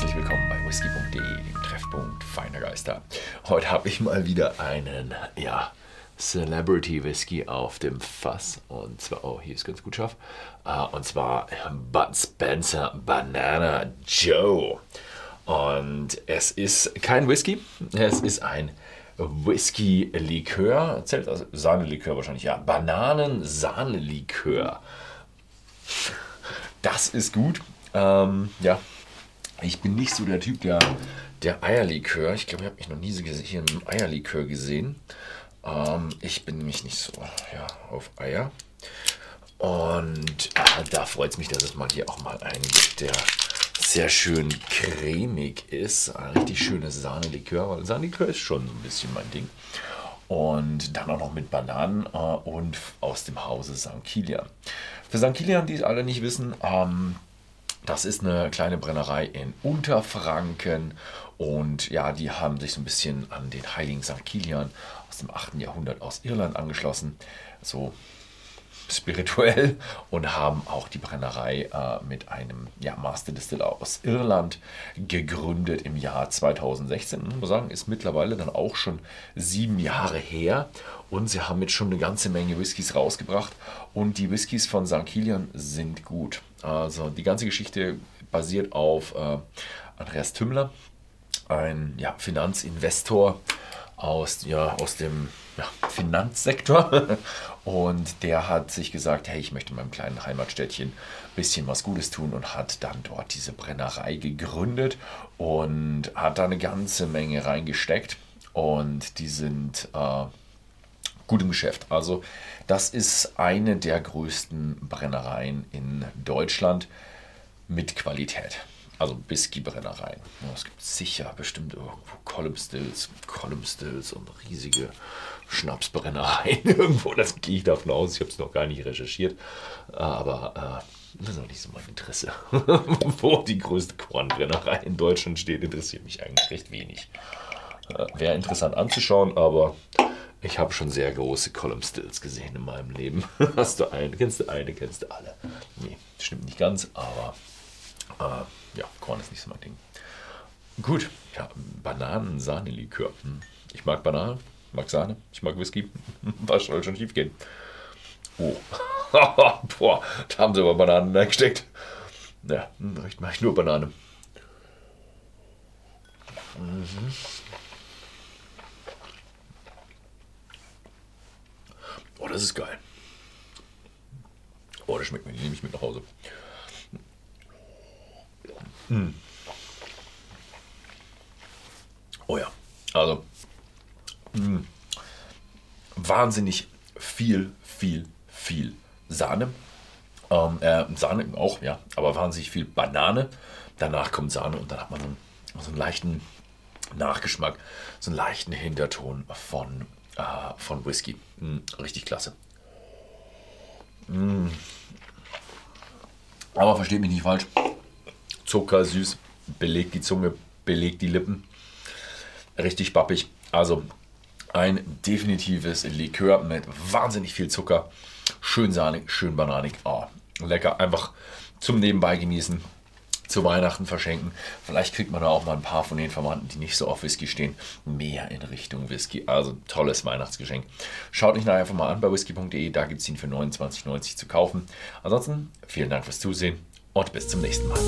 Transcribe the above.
Herzlich willkommen bei whisky.de, dem Treffpunkt feiner Geister. Heute habe ich mal wieder einen, ja, Celebrity Whisky auf dem Fass. Und zwar, oh, hier ist ganz gut scharf. Uh, und zwar Bud Spencer Banana Joe. Und es ist kein Whisky, es ist ein Whisky-Likör. Zählt also Sahnelikör wahrscheinlich, ja. Bananen-Sahnelikör. Das ist gut. Ähm, ja, ich bin nicht so der Typ der, der Eierlikör. Ich glaube, ich habe mich noch nie so hier einen Eierlikör gesehen. Ähm, ich bin nämlich nicht so ja, auf Eier. Und äh, da freut es mich, dass es mal hier auch mal einen gibt, der sehr schön cremig ist. Ein richtig schönes Sahnelikör, weil Sahnelikör ist schon ein bisschen mein Ding. Und dann auch noch mit Bananen äh, und aus dem Hause St. Kilian. Für St. Kilian, die es alle nicht wissen, ähm, das ist eine kleine Brennerei in Unterfranken und ja, die haben sich so ein bisschen an den heiligen St. Kilian aus dem 8. Jahrhundert aus Irland angeschlossen, so spirituell und haben auch die Brennerei äh, mit einem ja, Master Distiller aus Irland gegründet im Jahr 2016. Ich muss sagen, ist mittlerweile dann auch schon sieben Jahre her und sie haben jetzt schon eine ganze Menge Whiskys rausgebracht und die Whiskys von St. Kilian sind gut. Also die ganze Geschichte basiert auf äh, Andreas Tümmler, ein ja, Finanzinvestor aus, ja, aus dem ja, Finanzsektor. Und der hat sich gesagt, hey, ich möchte in meinem kleinen Heimatstädtchen ein bisschen was Gutes tun und hat dann dort diese Brennerei gegründet und hat da eine ganze Menge reingesteckt. Und die sind äh, gut im Geschäft. Also das ist eine der größten Brennereien in Deutschland mit Qualität. Also Whisky-Brennereien. Es gibt sicher bestimmt irgendwo Column Stills, Column Stills und riesige Schnapsbrennereien irgendwo. Das gehe ich davon aus. Ich habe es noch gar nicht recherchiert. Aber äh, das ist auch nicht so mein Interesse. Wo die größte Kornbrennerei in Deutschland steht, interessiert mich eigentlich recht wenig. Äh, Wäre interessant anzuschauen, aber ich habe schon sehr große Column Stills gesehen in meinem Leben. Hast du eine? Kennst du eine? Kennst du alle? Nee, stimmt nicht ganz, aber äh, ja, Korn ist nicht so mein Ding. Gut, ja, Bananen-Sahne-Likör. Hm. Ich mag Bananen, mag Sahne, ich mag Whisky. Was soll schon schief gehen? Oh, boah, da haben sie aber Bananen reingesteckt. Ja, recht hm, mache ich nur Banane. Mhm. Oh, das ist geil. Oh, das schmeckt mir. Die nehme ich mit nach Hause. Mm. Oh ja, also mh. Mm. wahnsinnig viel, viel, viel Sahne. Ähm, äh, Sahne auch, ja, aber wahnsinnig viel Banane. Danach kommt Sahne und dann hat man so einen, so einen leichten Nachgeschmack, so einen leichten Hinterton von äh, von Whisky. Mm, richtig klasse. Mm. Aber versteht mich nicht falsch. Zucker, süß, belegt die Zunge, belegt die Lippen. Richtig bappig. Also ein definitives Likör mit wahnsinnig viel Zucker. Schön sahnig, schön bananig. Oh, lecker. Einfach zum Nebenbei genießen zu Weihnachten verschenken. Vielleicht kriegt man da auch mal ein paar von den Verwandten, die nicht so auf Whisky stehen, mehr in Richtung Whisky. Also tolles Weihnachtsgeschenk. Schaut euch nachher einfach mal an bei whisky.de, da gibt es ihn für 29,90 zu kaufen. Ansonsten vielen Dank fürs Zusehen und bis zum nächsten Mal.